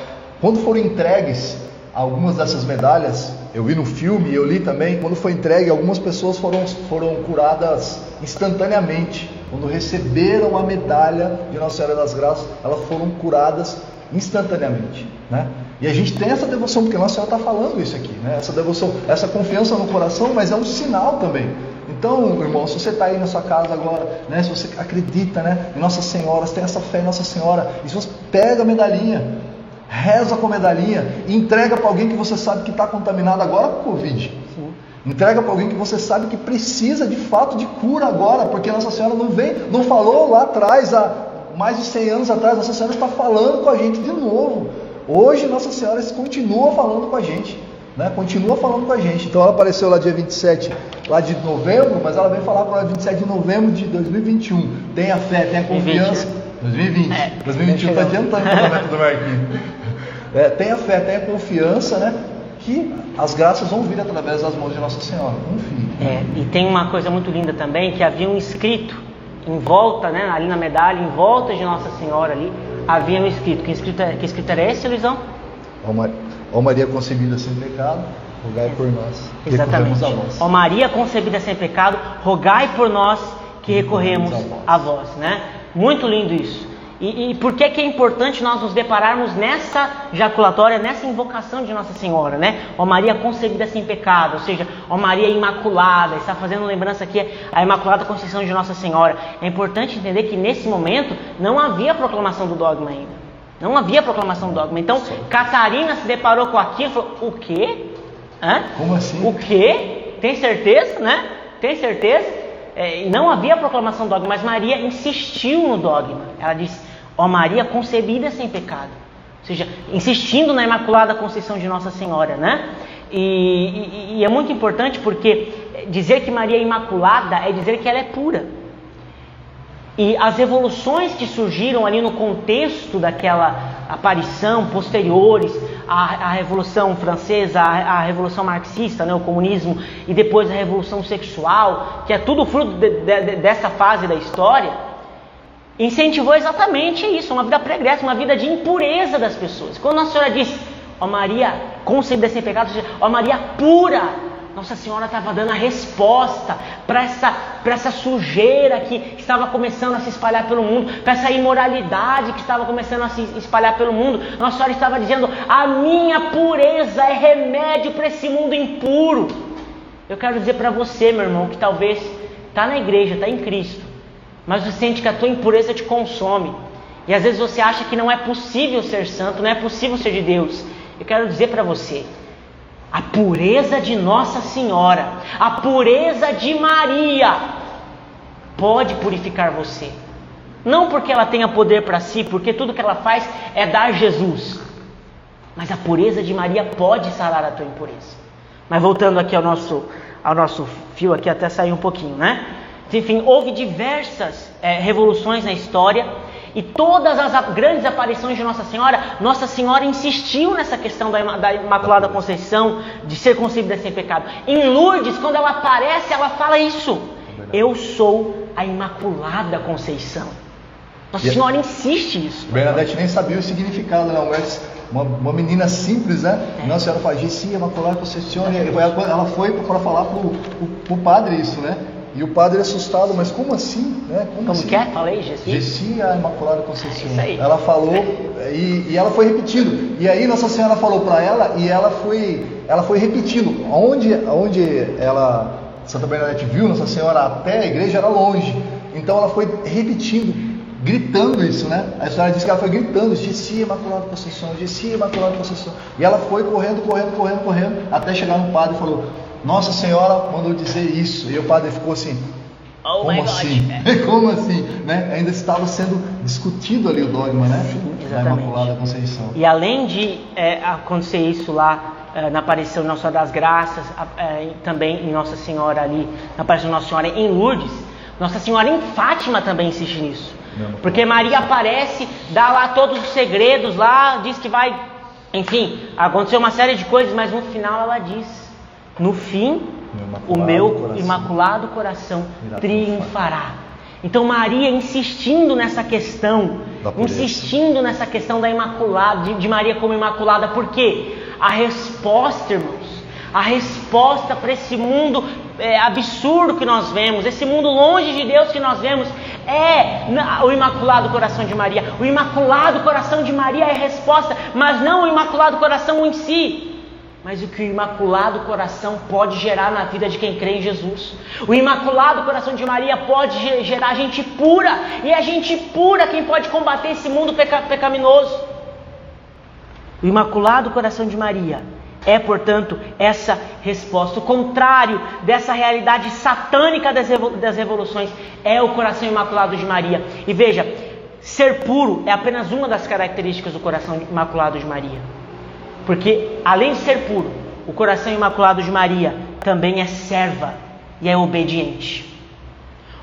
quando foram entregues algumas dessas medalhas, eu vi no filme, eu li também, quando foi entregue, algumas pessoas foram, foram curadas instantaneamente. Quando receberam a medalha de Nossa Senhora das Graças, elas foram curadas instantaneamente. Né? E a gente tem essa devoção, porque Nossa Senhora está falando isso aqui, né? essa devoção, essa confiança no coração, mas é um sinal também. Então, irmão, se você está aí na sua casa agora, né, se você acredita né, em Nossa Senhora, se tem essa fé em Nossa Senhora, e se você pega a medalhinha, reza com a medalhinha e entrega para alguém que você sabe que está contaminado agora com Covid. Entrega para alguém que você sabe que precisa de fato de cura agora, porque Nossa Senhora não vem, não falou lá atrás, há mais de 100 anos atrás, Nossa Senhora está falando com a gente de novo. Hoje Nossa Senhora continua falando com a gente, né? Continua falando com a gente. Então ela apareceu lá dia 27 lá de novembro, mas ela vem falar para 27 de novembro de 2021. Tenha fé, tenha confiança. 2020. É, 2021 está adiantando o casamento do Marquinhos. É, tenha fé, tenha confiança, né? que as graças vão vir através das mãos de Nossa Senhora. Confie. É, e tem uma coisa muito linda também, que havia um escrito em volta, né, ali na medalha, em volta de Nossa Senhora ali, havia um escrito. Que escrito, é, que escrito era esse, Luizão? Ó Maria, ó Maria concebida sem pecado, rogai por nós. Exatamente. A vós. Ó Maria concebida sem pecado, rogai por nós que recorremos, a vós, né? Muito lindo isso. E, e, por que, que é importante nós nos depararmos nessa jaculatória, nessa invocação de Nossa Senhora, né? Ó Maria concebida sem pecado, ou seja, ó Maria imaculada, está fazendo lembrança aqui a Imaculada Conceição de Nossa Senhora. É importante entender que nesse momento não havia proclamação do dogma ainda. Não havia proclamação do dogma. Então, Catarina se deparou com aquilo e falou: o quê? Hã? Como assim? O quê? Tem certeza, né? Tem certeza? É, não havia proclamação do dogma, mas Maria insistiu no dogma. Ela disse: Ó Maria concebida sem pecado. Ou seja, insistindo na Imaculada Conceição de Nossa Senhora, né? E, e, e, é muito importante porque dizer que Maria é imaculada é dizer que ela é pura. E as revoluções que surgiram ali no contexto daquela aparição, posteriores à, à Revolução Francesa, à, à, Revolução Marxista, né, o comunismo, e depois a Revolução Sexual, que é tudo fruto de, de, dessa fase da história, incentivou exatamente isso, uma vida pregressa, uma vida de impureza das pessoas. Quando Nossa Senhora diz, ó Maria, concebida sem pecado, ó Maria pura, nossa Senhora estava dando a resposta para essa, essa sujeira que estava começando a se espalhar pelo mundo, para essa imoralidade que estava começando a se espalhar pelo mundo. Nossa Senhora estava dizendo: a minha pureza é remédio para esse mundo impuro. Eu quero dizer para você, meu irmão, que talvez está na igreja, está em Cristo, mas você sente que a tua impureza te consome. E às vezes você acha que não é possível ser santo, não é possível ser de Deus. Eu quero dizer para você, a pureza de Nossa Senhora, a pureza de Maria, pode purificar você. Não porque ela tenha poder para si, porque tudo que ela faz é dar Jesus. Mas a pureza de Maria pode sarar a tua impureza. Mas voltando aqui ao nosso, ao nosso fio aqui, até sair um pouquinho, né? Enfim, houve diversas é, revoluções na história e todas as grandes aparições de Nossa Senhora, Nossa Senhora insistiu nessa questão da, da Imaculada Conceição, de ser concebida sem pecado. Em Lourdes, quando ela aparece, ela fala isso: Eu sou a Imaculada Conceição. Nossa Senhora insiste nisso. Bernadette nem sabia o significado, não, mas uma, uma menina simples, né? É. Nossa Senhora fala, Gessia, Imaculada Conceição. Ela foi para falar para o padre isso, né? E o padre assustado, mas como assim? Né? Como, como assim? que é? Falei, Gessi? Gessi, a Imaculada Conceição. É ela falou e, e, ela foi repetindo. E aí Nossa Senhora falou para ela e ela foi, ela foi repetindo. Onde, onde ela, Santa Bernadette viu Nossa Senhora até a igreja era longe. Então ela foi repetindo, gritando isso, né? A história diz que ela foi gritando, Gessi, Imaculada Conceição, Gessi, Imaculada Conceição. E ela foi correndo, correndo, correndo, correndo, até chegar no padre e falou, nossa Senhora mandou dizer isso. E o padre ficou assim. Oh como assim? *laughs* como assim? Né? Ainda estava sendo discutido ali o dogma, né? Sim, Da Imaculada Conceição. E além de é, acontecer isso lá é, na aparição de Nossa Senhora das Graças, é, também em Nossa Senhora ali, na aparição de Nossa Senhora em Lourdes, Nossa Senhora em Fátima também insiste nisso. Porque Maria aparece, dá lá todos os segredos lá, diz que vai, enfim, aconteceu uma série de coisas, mas no final ela diz no fim, o meu coração. imaculado coração triunfará. Então Maria insistindo nessa questão, insistindo nessa questão da imaculada, de, de Maria como imaculada, porque a resposta, irmãos, a resposta para esse mundo é, absurdo que nós vemos, esse mundo longe de Deus que nós vemos, é o Imaculado Coração de Maria. O Imaculado Coração de Maria é a resposta, mas não o Imaculado Coração em si mas o que o Imaculado Coração pode gerar na vida de quem crê em Jesus. O Imaculado Coração de Maria pode gerar gente pura, e é gente pura quem pode combater esse mundo peca pecaminoso. O Imaculado Coração de Maria é, portanto, essa resposta. O contrário dessa realidade satânica das, das revoluções é o coração imaculado de Maria. E veja, ser puro é apenas uma das características do coração imaculado de Maria. Porque, além de ser puro, o coração imaculado de Maria também é serva e é obediente.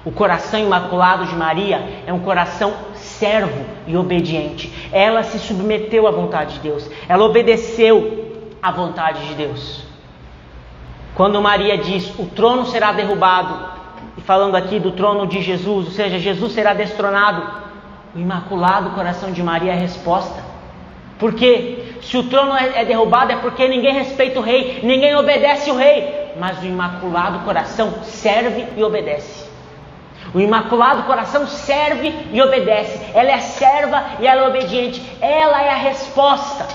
O coração imaculado de Maria é um coração servo e obediente. Ela se submeteu à vontade de Deus, ela obedeceu à vontade de Deus. Quando Maria diz: O trono será derrubado, e falando aqui do trono de Jesus, ou seja, Jesus será destronado, o imaculado coração de Maria é a resposta. Porque se o trono é, é derrubado é porque ninguém respeita o rei, ninguém obedece o rei. Mas o imaculado coração serve e obedece. O imaculado coração serve e obedece. Ela é serva e ela é obediente. Ela é a resposta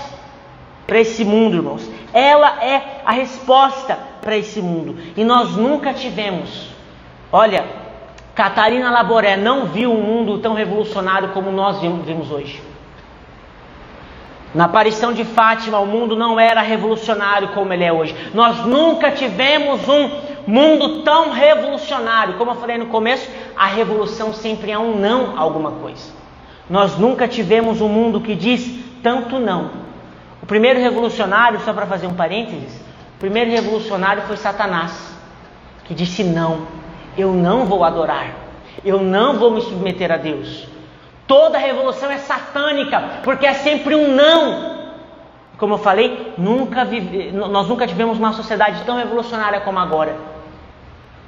para esse mundo, irmãos. Ela é a resposta para esse mundo. E nós nunca tivemos. Olha, Catarina Laboré não viu um mundo tão revolucionário como nós vimos hoje. Na aparição de Fátima, o mundo não era revolucionário como ele é hoje. Nós nunca tivemos um mundo tão revolucionário. Como eu falei no começo, a revolução sempre é um não a alguma coisa. Nós nunca tivemos um mundo que diz tanto não. O primeiro revolucionário, só para fazer um parênteses, o primeiro revolucionário foi Satanás. que disse não, eu não vou adorar, eu não vou me submeter a Deus. Toda revolução é satânica, porque é sempre um não. Como eu falei, nunca vive, nós nunca tivemos uma sociedade tão revolucionária como agora.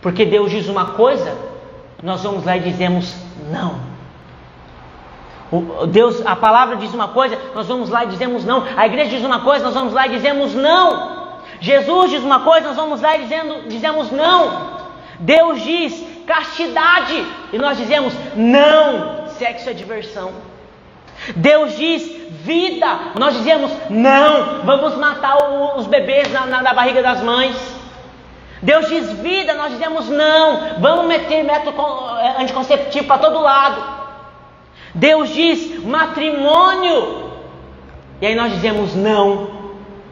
Porque Deus diz uma coisa, nós vamos lá e dizemos não. Deus, a palavra diz uma coisa, nós vamos lá e dizemos não. A igreja diz uma coisa, nós vamos lá e dizemos não. Jesus diz uma coisa, nós vamos lá e dizendo, dizemos não. Deus diz castidade e nós dizemos não. Sexo é diversão. Deus diz vida, nós dizemos não. Vamos matar os bebês na, na, na barriga das mães. Deus diz vida, nós dizemos não. Vamos meter método eh, anticonceptivo para todo lado. Deus diz matrimônio. E aí nós dizemos não.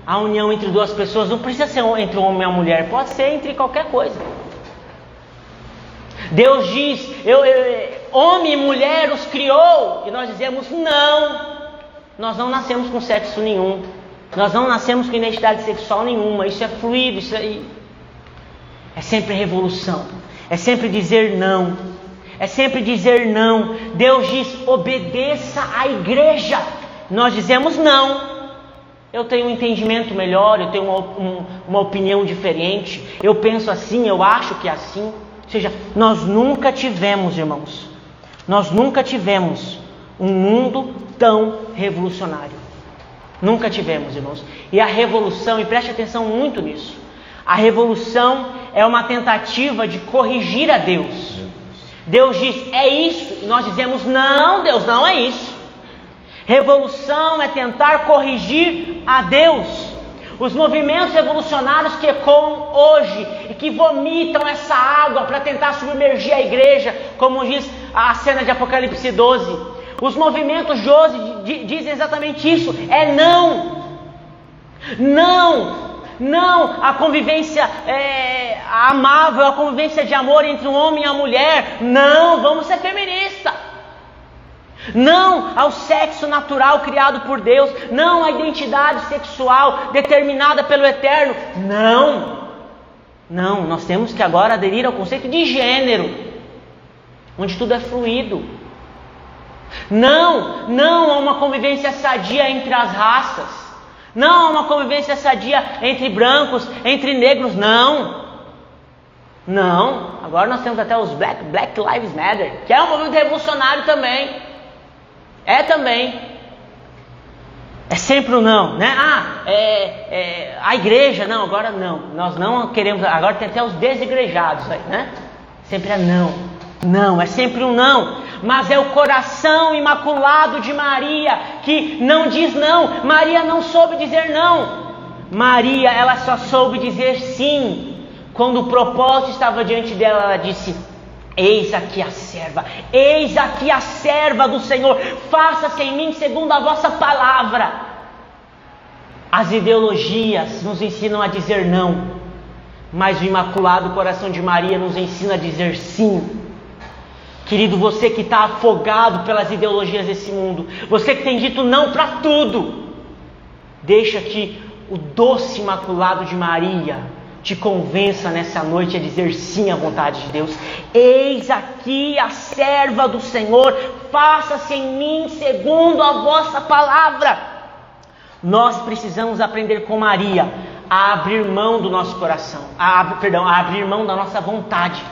A união entre duas pessoas não precisa ser entre um homem e uma mulher, pode ser entre qualquer coisa. Deus diz, eu, eu, homem e mulher os criou, e nós dizemos não. Nós não nascemos com sexo nenhum. Nós não nascemos com identidade sexual nenhuma. Isso é fluido, isso é, é sempre revolução. É sempre dizer não é sempre dizer não. Deus diz: obedeça à igreja. Nós dizemos não. Eu tenho um entendimento melhor, eu tenho uma, um, uma opinião diferente, eu penso assim, eu acho que é assim. Ou seja, nós nunca tivemos, irmãos, nós nunca tivemos um mundo tão revolucionário. Nunca tivemos, irmãos. E a revolução, e preste atenção muito nisso, a revolução é uma tentativa de corrigir a Deus. Deus diz é isso, e nós dizemos não, Deus não é isso. Revolução é tentar corrigir a Deus. Os movimentos revolucionários que ecoam hoje e que vomitam essa água para tentar submergir a igreja, como diz a cena de Apocalipse 12. Os movimentos de hoje dizem exatamente isso: é não. Não, não a convivência é, amável, a convivência de amor entre um homem e uma mulher. Não, vamos ser feminista. Não ao sexo natural criado por Deus. Não à identidade sexual determinada pelo Eterno. Não. Não, nós temos que agora aderir ao conceito de gênero, onde tudo é fluido. Não, não a uma convivência sadia entre as raças. Não há uma convivência sadia entre brancos, entre negros, não. Não. Agora nós temos até os Black, Black Lives Matter, que é um movimento revolucionário também. É também. É sempre o um não, né? Ah, é, é, a igreja, não, agora não. Nós não queremos, agora tem até os desigrejados aí, né? Sempre é não. Não, é sempre um não mas é o coração imaculado de Maria que não diz não. Maria não soube dizer não. Maria, ela só soube dizer sim. Quando o propósito estava diante dela, ela disse: Eis aqui a serva, eis aqui a serva do Senhor, faça-se em mim segundo a vossa palavra. As ideologias nos ensinam a dizer não, mas o imaculado coração de Maria nos ensina a dizer sim. Querido, você que está afogado pelas ideologias desse mundo, você que tem dito não para tudo, deixa que o doce imaculado de Maria te convença nessa noite a dizer sim à vontade de Deus. Eis aqui a serva do Senhor, faça-se em mim segundo a vossa palavra. Nós precisamos aprender com Maria a abrir mão do nosso coração, a, perdão, a abrir mão da nossa vontade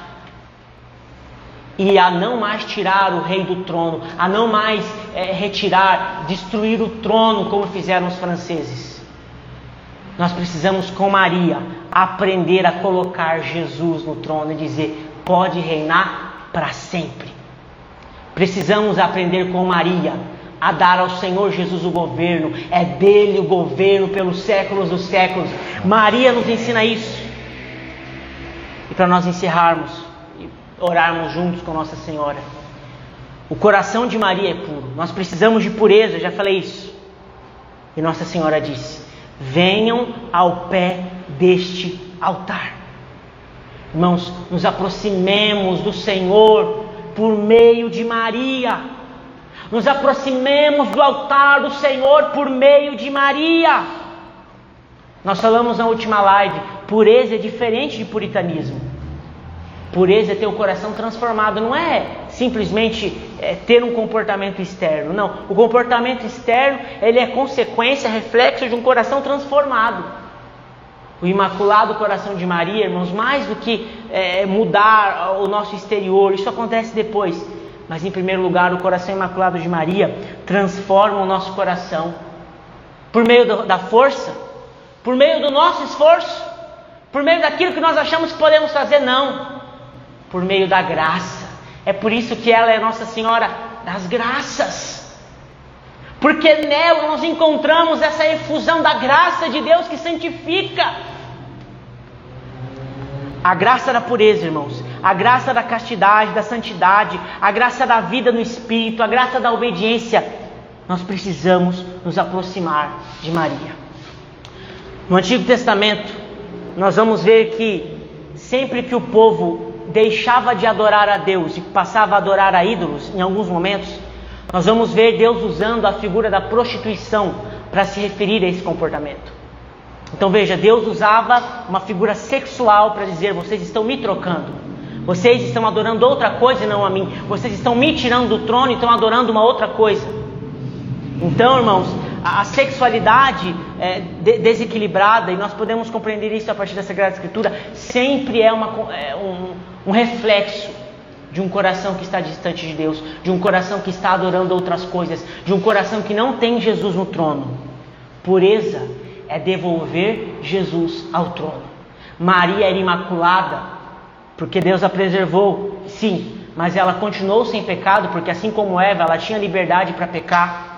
e a não mais tirar o rei do trono, a não mais é, retirar, destruir o trono como fizeram os franceses. Nós precisamos, com Maria, aprender a colocar Jesus no trono e dizer: pode reinar para sempre. Precisamos aprender com Maria a dar ao Senhor Jesus o governo, é dele o governo pelos séculos dos séculos. Maria nos ensina isso. E para nós encerrarmos, orarmos juntos com Nossa Senhora. O coração de Maria é puro. Nós precisamos de pureza, já falei isso. E Nossa Senhora disse: Venham ao pé deste altar. Irmãos, nos aproximemos do Senhor por meio de Maria. Nos aproximemos do altar do Senhor por meio de Maria. Nós falamos na última live: pureza é diferente de puritanismo. Pureza é ter o coração transformado, não é simplesmente é, ter um comportamento externo. Não, o comportamento externo ele é consequência, reflexo de um coração transformado. O imaculado coração de Maria, irmãos, mais do que é, mudar o nosso exterior, isso acontece depois. Mas em primeiro lugar, o coração imaculado de Maria transforma o nosso coração por meio da força, por meio do nosso esforço, por meio daquilo que nós achamos que podemos fazer, não, por meio da graça. É por isso que ela é Nossa Senhora das Graças. Porque nela nós encontramos essa efusão da graça de Deus que santifica. A graça da pureza, irmãos, a graça da castidade, da santidade, a graça da vida no espírito, a graça da obediência. Nós precisamos nos aproximar de Maria. No Antigo Testamento, nós vamos ver que sempre que o povo deixava de adorar a Deus e passava a adorar a ídolos, em alguns momentos, nós vamos ver Deus usando a figura da prostituição para se referir a esse comportamento. Então veja, Deus usava uma figura sexual para dizer: vocês estão me trocando, vocês estão adorando outra coisa e não a mim, vocês estão me tirando do trono e estão adorando uma outra coisa. Então, irmãos, a, sexualidade é, de, desequilibrada, e nós podemos compreender isso a partir da Sagrada Escritura, sempre é, uma, é um, um reflexo de um coração que está distante de Deus, de um coração que está adorando outras coisas, de um coração que não tem Jesus no trono. Pureza é devolver Jesus ao trono. Maria era imaculada, porque Deus a preservou, sim, mas ela continuou sem pecado, porque assim como Eva, ela tinha liberdade para pecar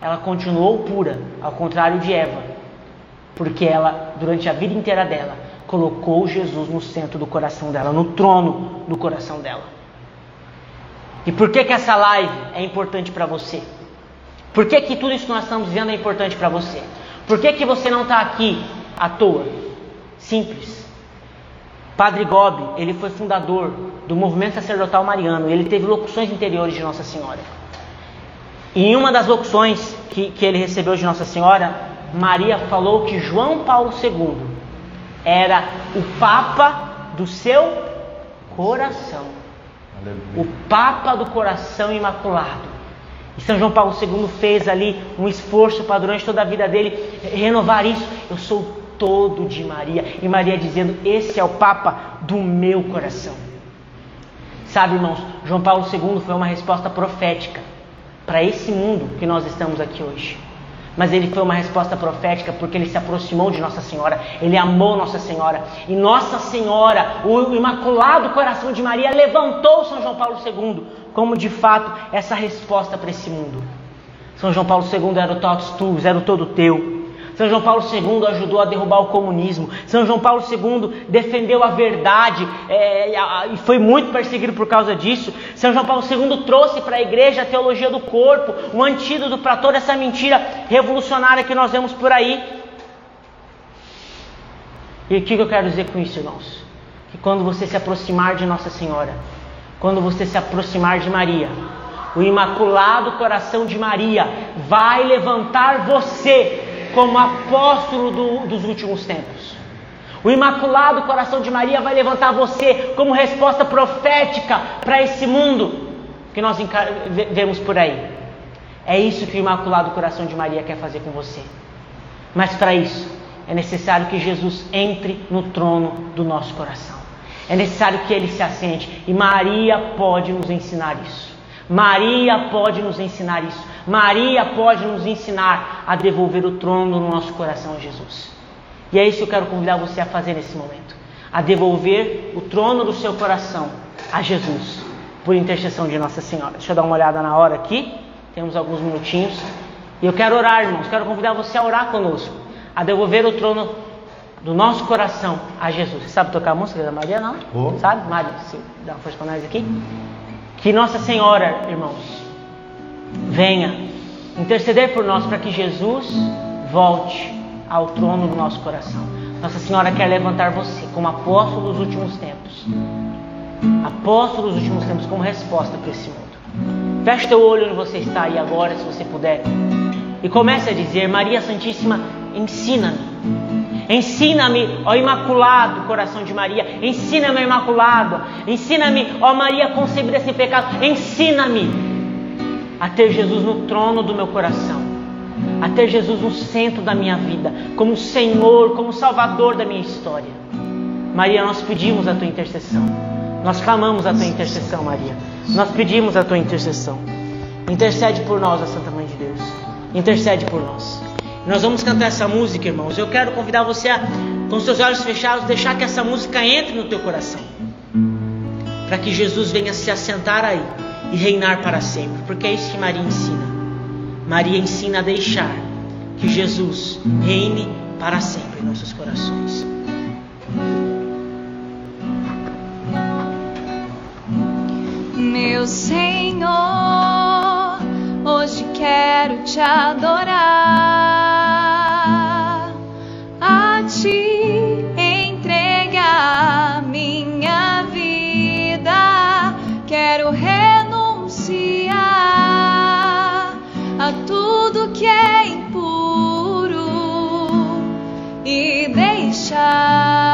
ela continuou pura, ao contrário de Eva, porque ela, durante a vida inteira dela, colocou Jesus no centro do coração dela, no trono do coração dela. E por que, que essa live é importante para você? Por que, que tudo isso que nós estamos vendo é importante para você? Por que, que você não está aqui à toa? Simples. Padre Gobi, ele foi fundador do movimento sacerdotal mariano, ele teve locuções interiores de Nossa Senhora. E em uma das locuções que, que ele recebeu de Nossa Senhora, Maria falou que João Paulo II era o Papa do seu coração. O Papa do coração imaculado. E São João Paulo II fez ali um esforço para durante toda a vida dele renovar isso. Eu sou todo de Maria. E Maria dizendo: Esse é o Papa do meu coração. Sabe, irmãos, João Paulo II foi uma resposta profética para esse mundo que nós estamos aqui hoje. Mas ele foi uma resposta profética porque ele se aproximou de Nossa Senhora, ele amou Nossa Senhora. E Nossa Senhora, o Imaculado Coração de Maria, levantou São João Paulo II como de fato essa resposta para esse mundo. São João Paulo II era o totus tuus, era o todo teu. São João Paulo II ajudou a derrubar o comunismo. São João Paulo II defendeu a verdade é, e foi muito perseguido por causa disso. São João Paulo II trouxe para a igreja a teologia do corpo, um antídoto para toda essa mentira revolucionária que nós vemos por aí. E o que eu quero dizer com isso, irmãos? Que quando você se aproximar de Nossa Senhora, quando você se aproximar de Maria, o Imaculado Coração de Maria vai levantar você como apóstolo do, dos últimos tempos. O Imaculado Coração de Maria vai levantar você como resposta profética para esse mundo que nós vemos por aí. É isso que o Imaculado Coração de Maria quer fazer com você. Mas para isso é necessário que Jesus entre no trono do nosso coração. É necessário que ele se assente e Maria pode nos ensinar isso. Maria pode nos ensinar isso. Maria pode nos ensinar a devolver o trono no nosso coração a Jesus. E é isso que eu quero convidar você a fazer nesse momento: a devolver o trono do seu coração a Jesus, por intercessão de Nossa Senhora. Deixa eu dar uma olhada na hora aqui, temos alguns minutinhos. E eu quero orar, irmãos, quero convidar você a orar conosco, a devolver o trono do nosso coração a Jesus. Você sabe tocar a música da Maria, não? Oh. Sabe? Maria, dá uma força para nós aqui. Que Nossa Senhora, irmãos, venha interceder por nós para que Jesus volte ao trono do nosso coração. Nossa Senhora quer levantar você como apóstolo dos últimos tempos. Apóstolo dos últimos tempos como resposta para esse mundo. Feche teu olho onde você está aí agora, se você puder. E comece a dizer: Maria Santíssima, ensina-me. Ensina-me, ó Imaculado Coração de Maria. Ensina-me, Imaculado. Ensina-me, ó Maria concebida sem pecado. Ensina-me a ter Jesus no trono do meu coração. A ter Jesus no centro da minha vida. Como Senhor, como Salvador da minha história. Maria, nós pedimos a tua intercessão. Nós clamamos a tua intercessão, Maria. Nós pedimos a tua intercessão. Intercede por nós, a Santa Mãe de Deus. Intercede por nós. Nós vamos cantar essa música, irmãos. Eu quero convidar você a, com seus olhos fechados, deixar que essa música entre no teu coração. Para que Jesus venha se assentar aí e reinar para sempre. Porque é isso que Maria ensina. Maria ensina a deixar que Jesus reine para sempre em nossos corações. Meu Senhor, hoje quero te adorar, deixar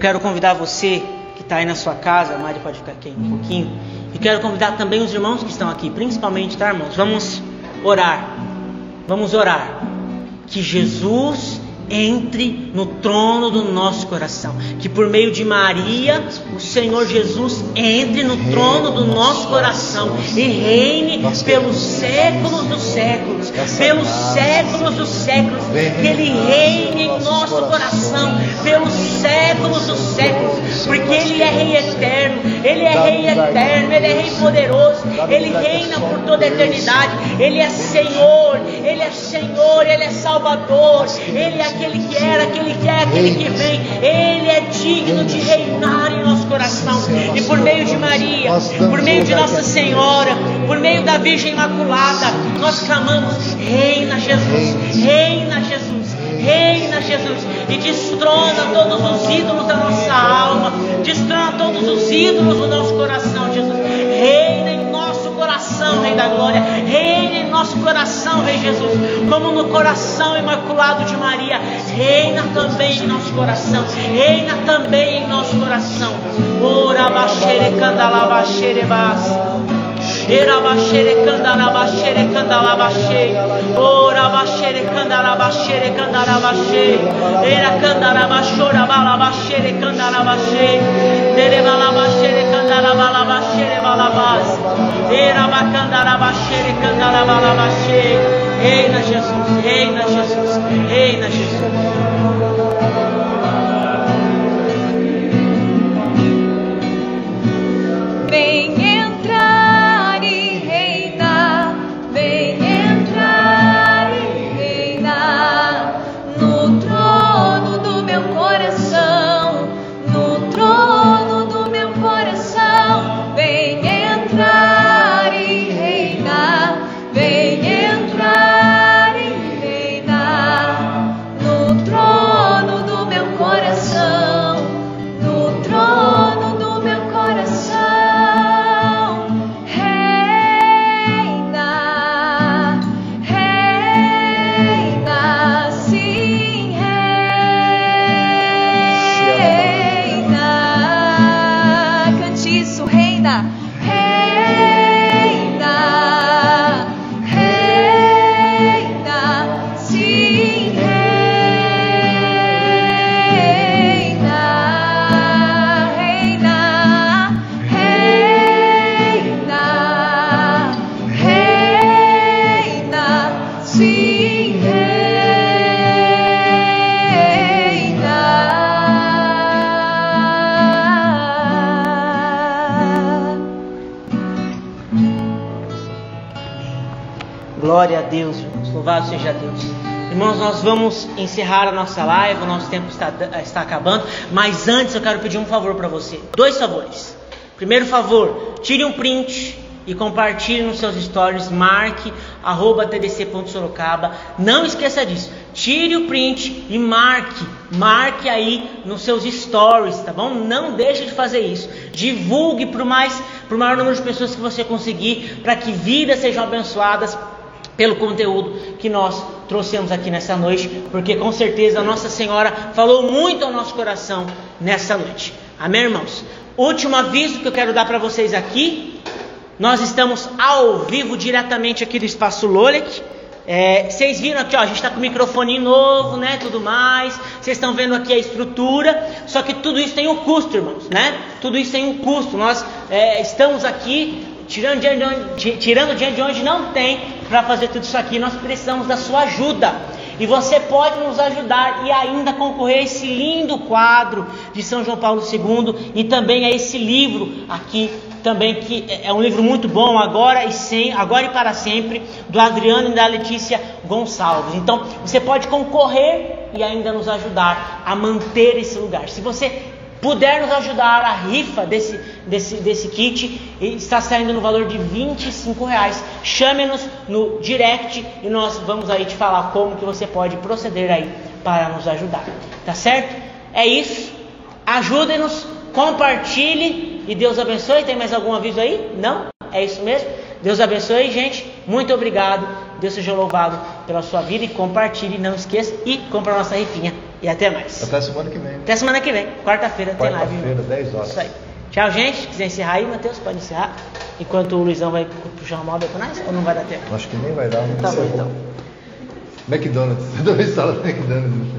quero convidar você que está aí na sua casa, a Mari pode ficar aqui um pouquinho. E quero convidar também os irmãos que estão aqui, principalmente, tá, irmãos? Vamos orar. Vamos orar. Que Jesus entre no trono do nosso coração. Que por meio de Maria, o Senhor Jesus entre no trono do nosso coração e reine pelos séculos dos séculos. Pelos séculos dos séculos. Que Ele reine em nosso coração pelos séculos dos séculos. Porque Ele é Rei eterno. Ele é Rei eterno. Ele é Rei poderoso. Ele reina por toda a eternidade. Ele é Senhor. Ele é Senhor. Ele é Salvador. Ele é aquele que era, aquele que é, aquele que vem. Ele é digno de reinar em nosso coração. E por meio de Maria, por meio de Nossa Senhora, por meio da Virgem Imaculada, nós clamamos: Reina Jesus, Reina Jesus, Reina Jesus. E destrona todos os ídolos da nossa alma, destrona todos os ídolos do nosso coração, Jesus. Reina em nosso coração, Rei da Glória. Reina em nosso coração, Rei Jesus. como no coração imaculado de Maria, reina também em nosso coração, reina também em nosso coração. Ora baxere candala Era baxere Era candala baxora bala baxere candala baxe. Dere bala baxere candala bala baxere bala bas. Era bacandala baxere candala bala baxe. Reina Jesus, reina Jesus, reina Jesus. Encerrar a nossa live, o nosso tempo está, está acabando. Mas antes eu quero pedir um favor para você. Dois favores. Primeiro favor, tire um print e compartilhe nos seus stories, marque arroba tdc.sorocaba. Não esqueça disso. Tire o print e marque, marque aí nos seus stories, tá bom? Não deixe de fazer isso. Divulgue para o mais, para o maior número de pessoas que você conseguir, para que vidas sejam abençoadas pelo conteúdo que nós trouxemos aqui nessa noite, porque com certeza Nossa Senhora falou muito ao nosso coração nessa noite. Amém, irmãos? Último aviso que eu quero dar para vocês aqui. Nós estamos ao vivo diretamente aqui do Espaço Lolek. É, vocês viram aqui, ó, a gente está com microfone novo, né? Tudo mais. Vocês estão vendo aqui a estrutura. Só que tudo isso tem um custo, irmãos, né? Tudo isso tem um custo. Nós é, estamos aqui tirando dinheiro de onde, tirando dinheiro de onde não tem para fazer tudo isso aqui. Nós precisamos da sua ajuda. E você pode nos ajudar e ainda concorrer a esse lindo quadro de São João Paulo II e também a esse livro aqui também que é um livro muito bom agora e sem, agora e para sempre do Adriano e da Letícia Gonçalves. Então você pode concorrer e ainda nos ajudar a manter esse lugar. Se você puder nos ajudar, a rifa desse, desse, desse kit está saindo no valor de 25 reais. Chame-nos no direct e nós vamos aí te falar como que você pode proceder aí para nos ajudar. Tá certo? É isso. Ajudem-nos, compartilhe e Deus abençoe. Tem mais algum aviso aí? Não? É isso mesmo? Deus abençoe, gente. Muito obrigado. Deus seja louvado pela sua vida e compartilhe, não esqueça e compra a nossa rifinha. E até mais. Até semana que vem. Até semana que vem, quarta-feira tem live. Quarta-feira, 10 horas. Isso aí. Tchau, gente. Se quiser encerrar aí, Matheus, pode encerrar. Enquanto o Luizão vai puxar uma moda pra nós, ou não vai dar tempo? Acho que nem vai dar. Tá bom, então. McDonald's. Toda vez fala McDonald's.